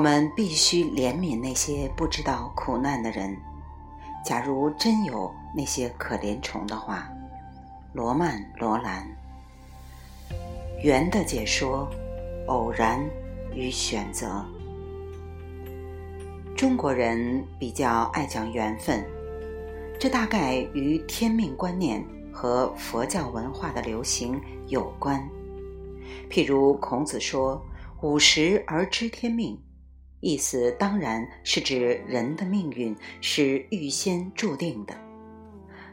我们必须怜悯那些不知道苦难的人。假如真有那些可怜虫的话，罗曼·罗兰。圆的解说：偶然与选择。中国人比较爱讲缘分，这大概与天命观念和佛教文化的流行有关。譬如孔子说：“五十而知天命。”意思当然是指人的命运是预先注定的，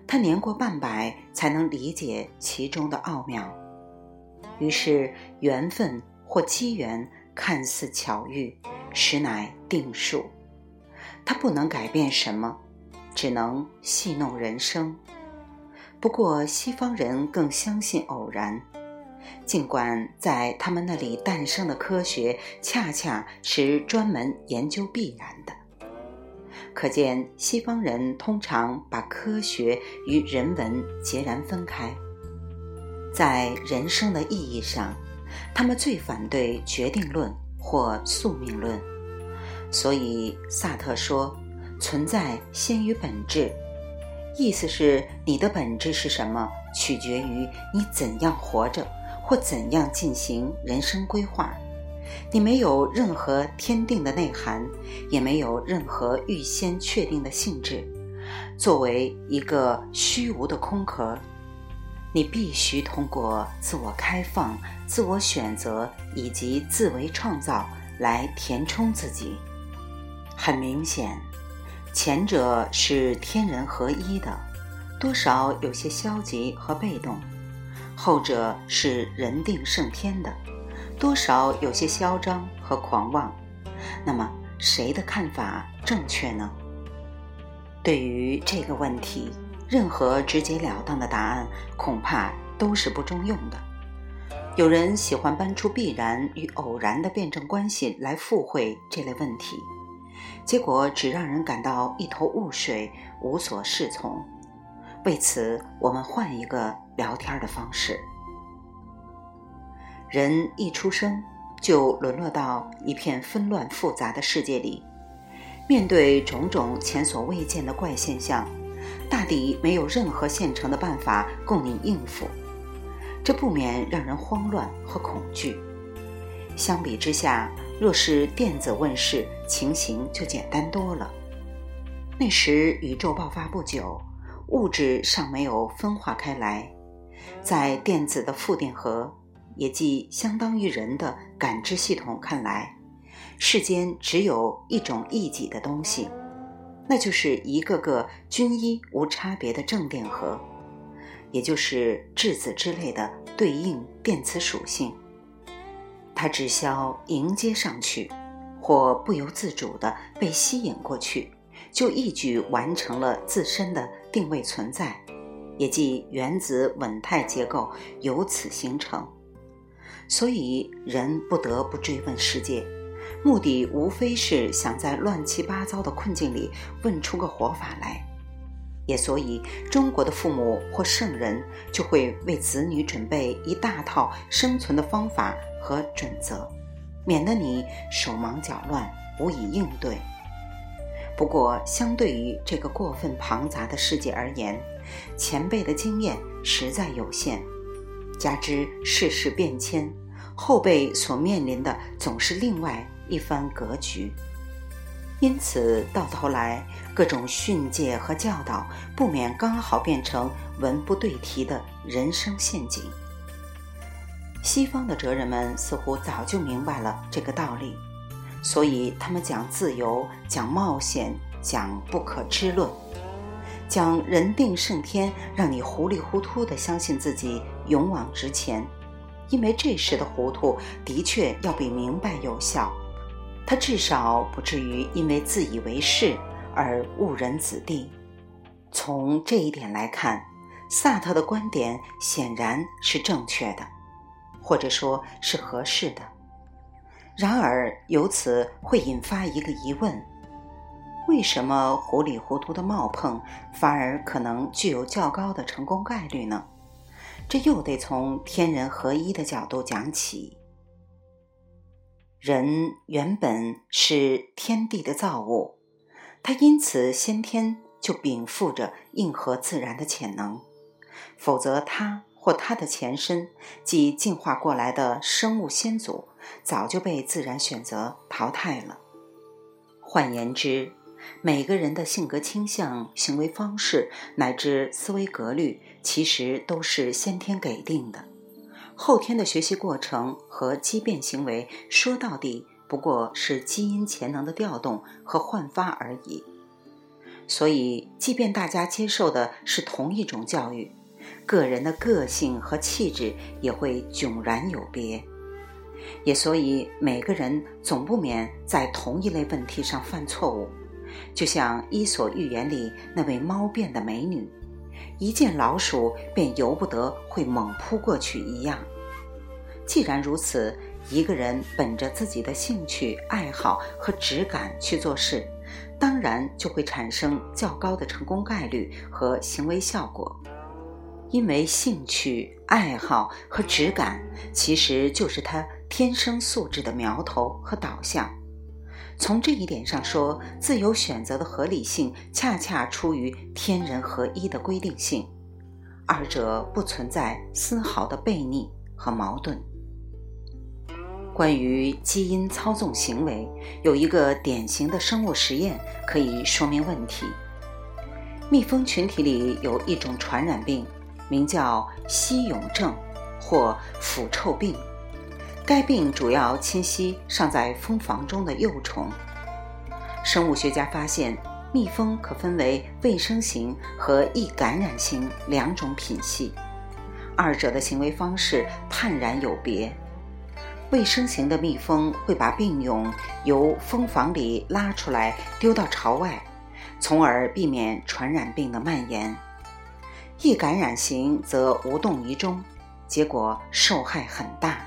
他年过半百才能理解其中的奥妙，于是缘分或机缘看似巧遇，实乃定数。他不能改变什么，只能戏弄人生。不过西方人更相信偶然。尽管在他们那里诞生的科学恰恰是专门研究必然的，可见西方人通常把科学与人文截然分开。在人生的意义上，他们最反对决定论或宿命论。所以萨特说：“存在先于本质”，意思是你的本质是什么，取决于你怎样活着。或怎样进行人生规划？你没有任何天定的内涵，也没有任何预先确定的性质。作为一个虚无的空壳，你必须通过自我开放、自我选择以及自为创造来填充自己。很明显，前者是天人合一的，多少有些消极和被动。后者是人定胜天的，多少有些嚣张和狂妄。那么，谁的看法正确呢？对于这个问题，任何直截了当的答案恐怕都是不中用的。有人喜欢搬出必然与偶然的辩证关系来附会这类问题，结果只让人感到一头雾水，无所适从。为此，我们换一个聊天的方式。人一出生就沦落到一片纷乱复杂的世界里，面对种种前所未见的怪现象，大抵没有任何现成的办法供你应付，这不免让人慌乱和恐惧。相比之下，若是电子问世，情形就简单多了。那时宇宙爆发不久。物质尚没有分化开来，在电子的负电荷，也即相当于人的感知系统看来，世间只有一种异己的东西，那就是一个个均一无差别的正电荷，也就是质子之类的对应电磁属性。它只需迎接上去，或不由自主地被吸引过去。就一举完成了自身的定位存在，也即原子稳态结构由此形成。所以人不得不追问世界，目的无非是想在乱七八糟的困境里问出个活法来。也所以中国的父母或圣人就会为子女准备一大套生存的方法和准则，免得你手忙脚乱，无以应对。不过，相对于这个过分庞杂的世界而言，前辈的经验实在有限，加之世事变迁，后辈所面临的总是另外一番格局。因此，到头来各种训诫和教导，不免刚好变成文不对题的人生陷阱。西方的哲人们似乎早就明白了这个道理。所以，他们讲自由，讲冒险，讲不可知论，讲人定胜天，让你糊里糊涂地相信自己勇往直前。因为这时的糊涂的确要比明白有效，他至少不至于因为自以为是而误人子弟。从这一点来看，萨特的观点显然是正确的，或者说是合适的。然而，由此会引发一个疑问：为什么糊里糊涂的冒碰反而可能具有较高的成功概率呢？这又得从天人合一的角度讲起。人原本是天地的造物，他因此先天就禀赋着应和自然的潜能，否则他或他的前身即进化过来的生物先祖早就被自然选择淘汰了。换言之，每个人的性格倾向、行为方式乃至思维格律，其实都是先天给定的。后天的学习过程和畸变行为，说到底不过是基因潜能的调动和焕发而已。所以，即便大家接受的是同一种教育，个人的个性和气质也会迥然有别。也所以，每个人总不免在同一类问题上犯错误。就像《伊索寓言》里那位猫变的美女。一见老鼠便由不得会猛扑过去一样。既然如此，一个人本着自己的兴趣爱好和直感去做事，当然就会产生较高的成功概率和行为效果。因为兴趣爱好和直感其实就是他天生素质的苗头和导向。从这一点上说，自由选择的合理性恰恰出于天人合一的规定性，二者不存在丝毫的悖逆和矛盾。关于基因操纵行为，有一个典型的生物实验可以说明问题：蜜蜂群体里有一种传染病，名叫吸蛹症或腐臭病。该病主要侵袭尚在蜂房中的幼虫。生物学家发现，蜜蜂可分为卫生型和易感染型两种品系，二者的行为方式判然有别。卫生型的蜜蜂会把病蛹由蜂房里拉出来丢到巢外，从而避免传染病的蔓延；易感染型则无动于衷，结果受害很大。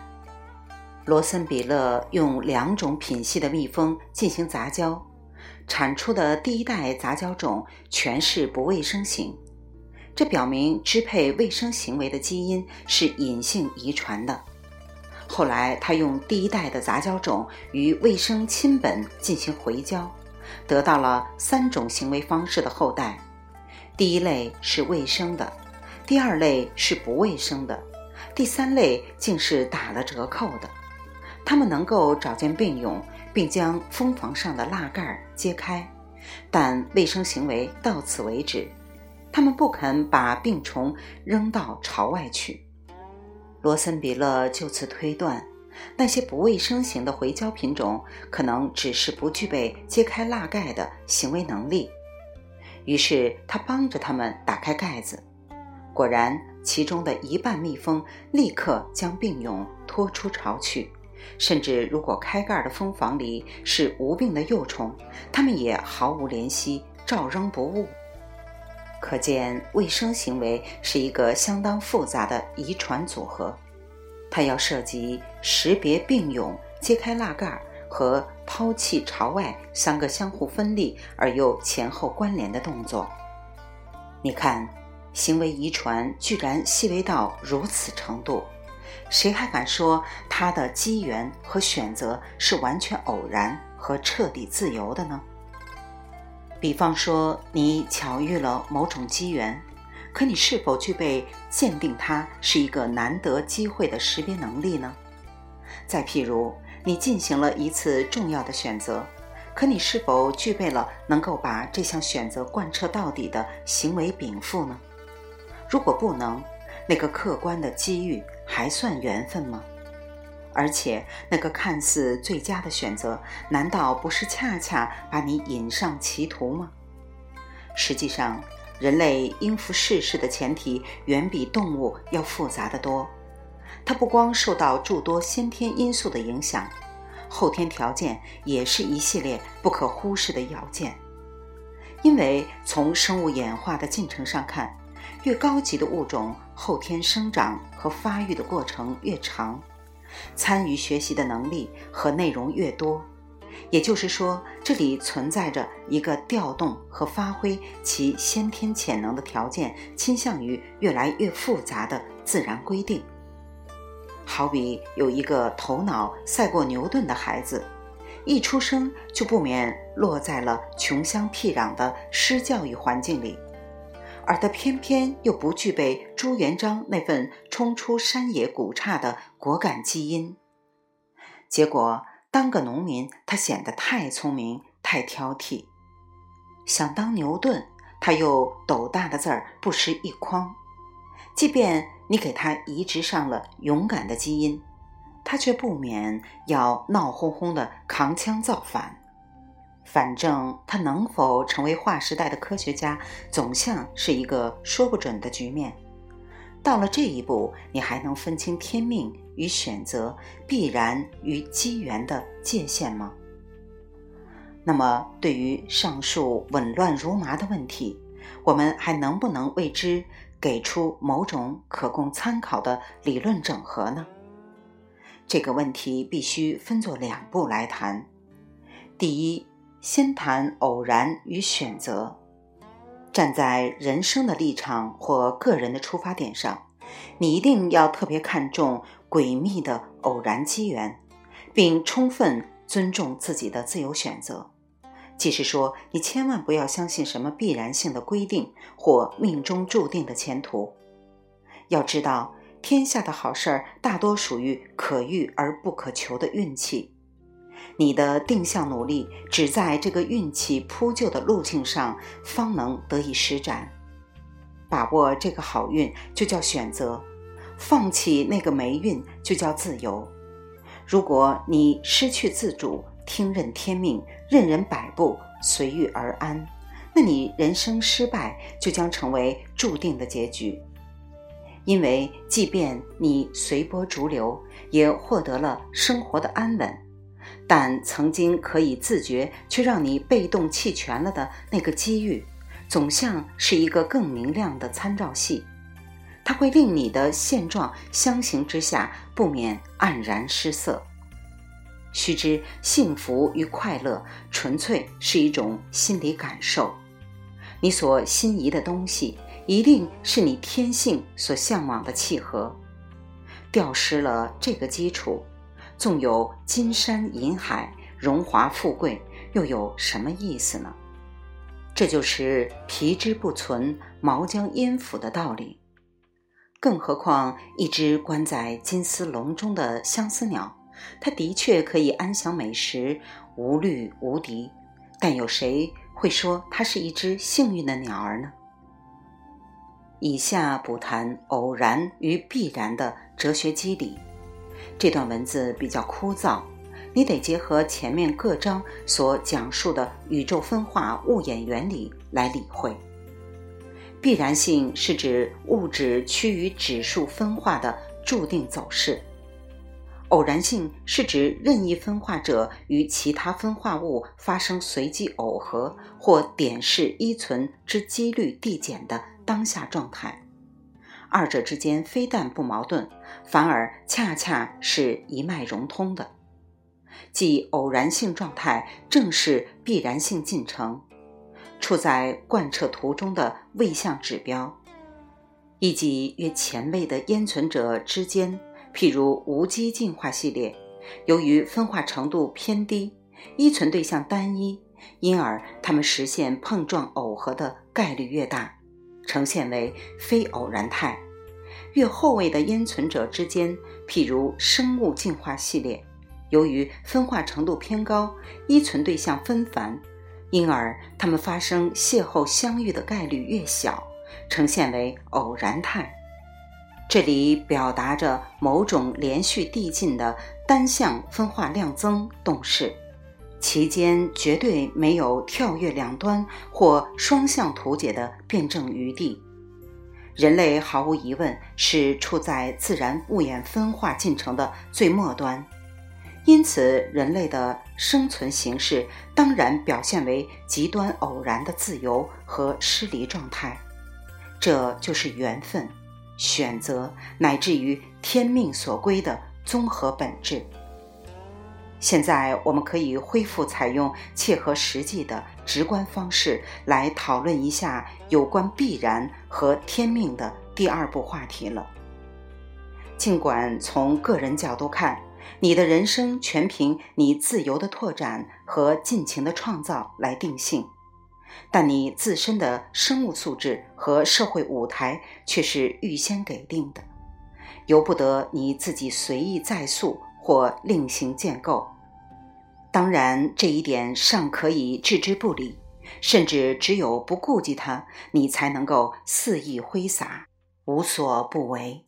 罗森比勒用两种品系的蜜蜂进行杂交，产出的第一代杂交种全是不卫生型，这表明支配卫生行为的基因是隐性遗传的。后来，他用第一代的杂交种与卫生亲本进行回交，得到了三种行为方式的后代：第一类是卫生的，第二类是不卫生的，第三类竟是打了折扣的。他们能够找见病蛹，并将蜂房上的蜡盖揭开，但卫生行为到此为止。他们不肯把病虫扔到巢外去。罗森比勒就此推断，那些不卫生型的回交品种可能只是不具备揭开蜡盖的行为能力。于是他帮着他们打开盖子，果然，其中的一半蜜蜂立刻将病蛹拖出巢去。甚至，如果开盖的蜂房里是无病的幼虫，它们也毫无怜惜，照扔不误。可见，卫生行为是一个相当复杂的遗传组合，它要涉及识别病蛹、揭开蜡盖和抛弃朝外三个相互分立而又前后关联的动作。你看，行为遗传居然细微到如此程度。谁还敢说他的机缘和选择是完全偶然和彻底自由的呢？比方说，你巧遇了某种机缘，可你是否具备鉴定它是一个难得机会的识别能力呢？再譬如，你进行了一次重要的选择，可你是否具备了能够把这项选择贯彻到底的行为禀赋呢？如果不能，那个客观的机遇。还算缘分吗？而且那个看似最佳的选择，难道不是恰恰把你引上歧途吗？实际上，人类应付世事的前提远比动物要复杂的多。它不光受到诸多先天因素的影响，后天条件也是一系列不可忽视的要件。因为从生物演化的进程上看。越高级的物种，后天生长和发育的过程越长，参与学习的能力和内容越多。也就是说，这里存在着一个调动和发挥其先天潜能的条件倾向于越来越复杂的自然规定。好比有一个头脑赛过牛顿的孩子，一出生就不免落在了穷乡僻壤的失教育环境里，而他偏偏又不具备朱元璋那份冲出山野古刹的果敢基因。结果，当个农民，他显得太聪明、太挑剔；想当牛顿，他又斗大的字儿不识一筐。即便你给他移植上了勇敢的基因，他却不免要闹哄哄的扛枪造反。反正他能否成为划时代的科学家，总像是一个说不准的局面。到了这一步，你还能分清天命与选择、必然与机缘的界限吗？那么，对于上述紊乱如麻的问题，我们还能不能为之？给出某种可供参考的理论整合呢？这个问题必须分作两步来谈。第一，先谈偶然与选择。站在人生的立场或个人的出发点上，你一定要特别看重诡秘的偶然机缘，并充分尊重自己的自由选择。即是说，你千万不要相信什么必然性的规定或命中注定的前途。要知道，天下的好事儿大多属于可遇而不可求的运气。你的定向努力，只在这个运气铺就的路径上，方能得以施展。把握这个好运，就叫选择；放弃那个霉运，就叫自由。如果你失去自主，听任天命，任人摆布，随遇而安，那你人生失败就将成为注定的结局。因为即便你随波逐流，也获得了生活的安稳，但曾经可以自觉却让你被动弃权了的那个机遇，总像是一个更明亮的参照系，它会令你的现状相形之下不免黯然失色。须知，幸福与快乐纯粹是一种心理感受。你所心仪的东西，一定是你天性所向往的契合。掉失了这个基础，纵有金山银海、荣华富贵，又有什么意思呢？这就是皮之不存，毛将焉附的道理。更何况，一只关在金丝笼中的相思鸟。它的确可以安享美食，无虑无敌，但有谁会说它是一只幸运的鸟儿呢？以下不谈偶然与必然的哲学机理。这段文字比较枯燥，你得结合前面各章所讲述的宇宙分化物演原理来理会。必然性是指物质趋于指数分化的注定走势。偶然性是指任意分化者与其他分化物发生随机耦合或点式依存之几率递减的当下状态，二者之间非但不矛盾，反而恰恰是一脉融通的。即偶然性状态正是必然性进程，处在贯彻途中的位相指标，以及越前位的烟存者之间。譬如无机进化系列，由于分化程度偏低，依存对象单一，因而它们实现碰撞耦合的概率越大，呈现为非偶然态。越后位的烟存者之间，譬如生物进化系列，由于分化程度偏高，依存对象纷繁，因而它们发生邂逅相遇的概率越小，呈现为偶然态。这里表达着某种连续递进的单向分化量增动势，其间绝对没有跳跃两端或双向图解的辩证余地。人类毫无疑问是处在自然物演分化进程的最末端，因此人类的生存形式当然表现为极端偶然的自由和失离状态，这就是缘分。选择乃至于天命所归的综合本质。现在我们可以恢复采用切合实际的直观方式来讨论一下有关必然和天命的第二步话题了。尽管从个人角度看，你的人生全凭你自由的拓展和尽情的创造来定性，但你自身的生物素质和社会舞台却是预先给定的，由不得你自己随意再塑或另行建构。当然，这一点尚可以置之不理，甚至只有不顾及它，你才能够肆意挥洒，无所不为。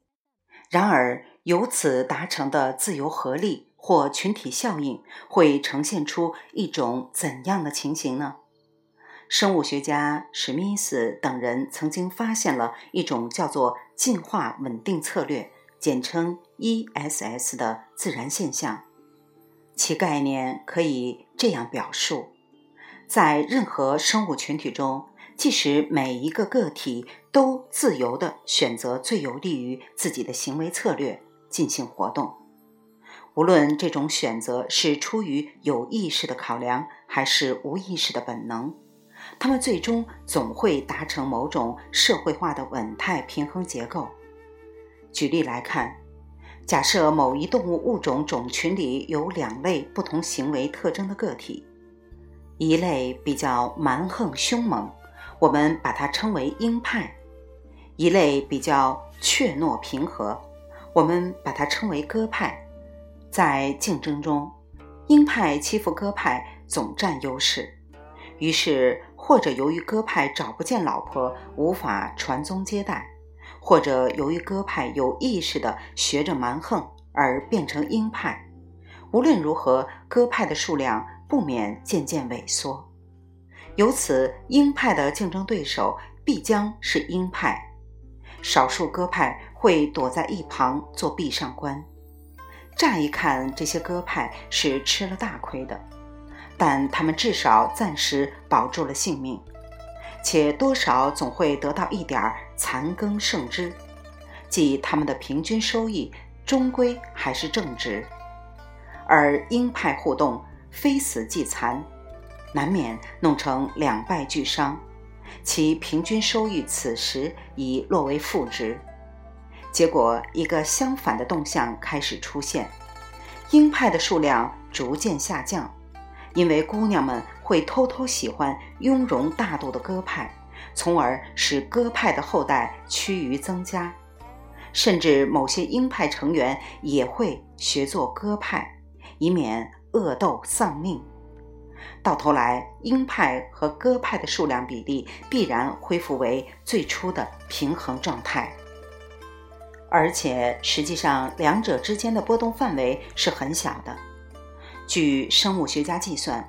然而，由此达成的自由合力或群体效应，会呈现出一种怎样的情形呢？生物学家史密斯等人曾经发现了一种叫做进化稳定策略（简称 ESS） 的自然现象，其概念可以这样表述：在任何生物群体中，即使每一个个体都自由地选择最有利于自己的行为策略进行活动，无论这种选择是出于有意识的考量还是无意识的本能，他们最终总会达成某种社会化的稳态平衡结构。举例来看，假设某一动物物种种群里有两类不同行为特征的个体，一类比较蛮横凶猛。我们把它称为鹰派，一类比较怯懦平和，我们把它称为鸽派。在竞争中，鹰派欺负鸽派总占优势，于是或者由于鸽派找不见老婆无法传宗接代，或者由于鸽派有意识的学着蛮横而变成鹰派。无论如何，鸽派的数量不免渐渐萎缩。由此，鹰派的竞争对手必将是鹰派，少数鸽派会躲在一旁做壁上观。乍一看，这些鸽派是吃了大亏的，但他们至少暂时保住了性命，且多少总会得到一点残羹剩汁，即他们的平均收益终归还是正值。而鹰派互动，非死即残。难免弄成两败俱伤，其平均收益此时已落为负值。结果，一个相反的动向开始出现：鹰派的数量逐渐下降，因为姑娘们会偷偷喜欢雍容大度的鸽派，从而使鸽派的后代趋于增加。甚至某些鹰派成员也会学做鸽派，以免恶斗丧命。到头来，鹰派和鸽派的数量比例必然恢复为最初的平衡状态，而且实际上两者之间的波动范围是很小的。据生物学家计算，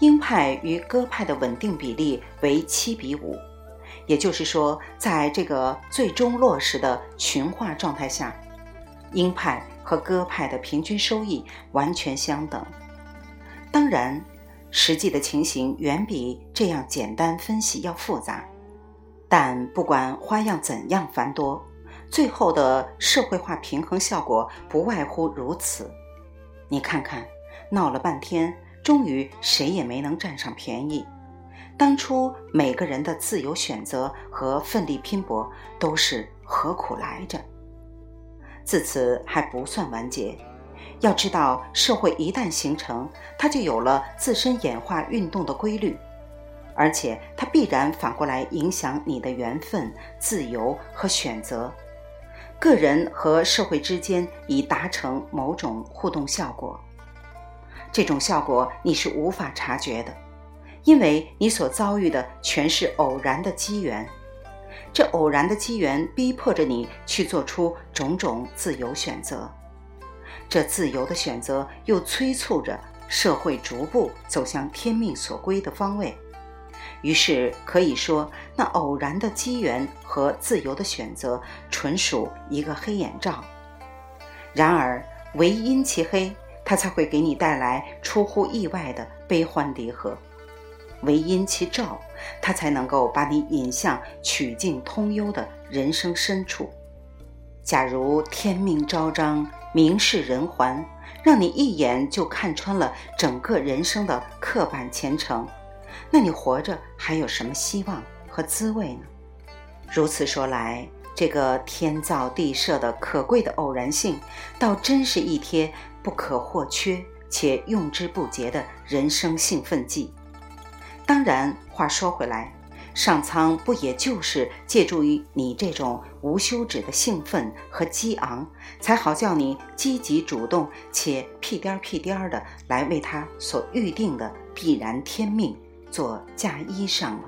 鹰派与鸽派的稳定比例为七比五，也就是说，在这个最终落实的群化状态下，鹰派和鸽派的平均收益完全相等。当然。实际的情形远比这样简单分析要复杂，但不管花样怎样繁多，最后的社会化平衡效果不外乎如此。你看看，闹了半天，终于谁也没能占上便宜。当初每个人的自由选择和奋力拼搏都是何苦来着？自此还不算完结。要知道，社会一旦形成，它就有了自身演化运动的规律，而且它必然反过来影响你的缘分、自由和选择。个人和社会之间已达成某种互动效果，这种效果你是无法察觉的，因为你所遭遇的全是偶然的机缘。这偶然的机缘逼迫着你去做出种种自由选择。这自由的选择又催促着社会逐步走向天命所归的方位，于是可以说，那偶然的机缘和自由的选择纯属一个黑眼罩。然而，唯因其黑，它才会给你带来出乎意外的悲欢离合；唯因其照，它才能够把你引向曲径通幽的人生深处。假如天命昭彰。明示人寰，让你一眼就看穿了整个人生的刻板前程，那你活着还有什么希望和滋味呢？如此说来，这个天造地设的可贵的偶然性，倒真是一贴不可或缺且用之不竭的人生兴奋剂。当然，话说回来，上苍不也就是借助于你这种无休止的兴奋和激昂，才好叫你积极主动且屁颠儿屁颠儿的来为他所预定的必然天命做嫁衣裳吗？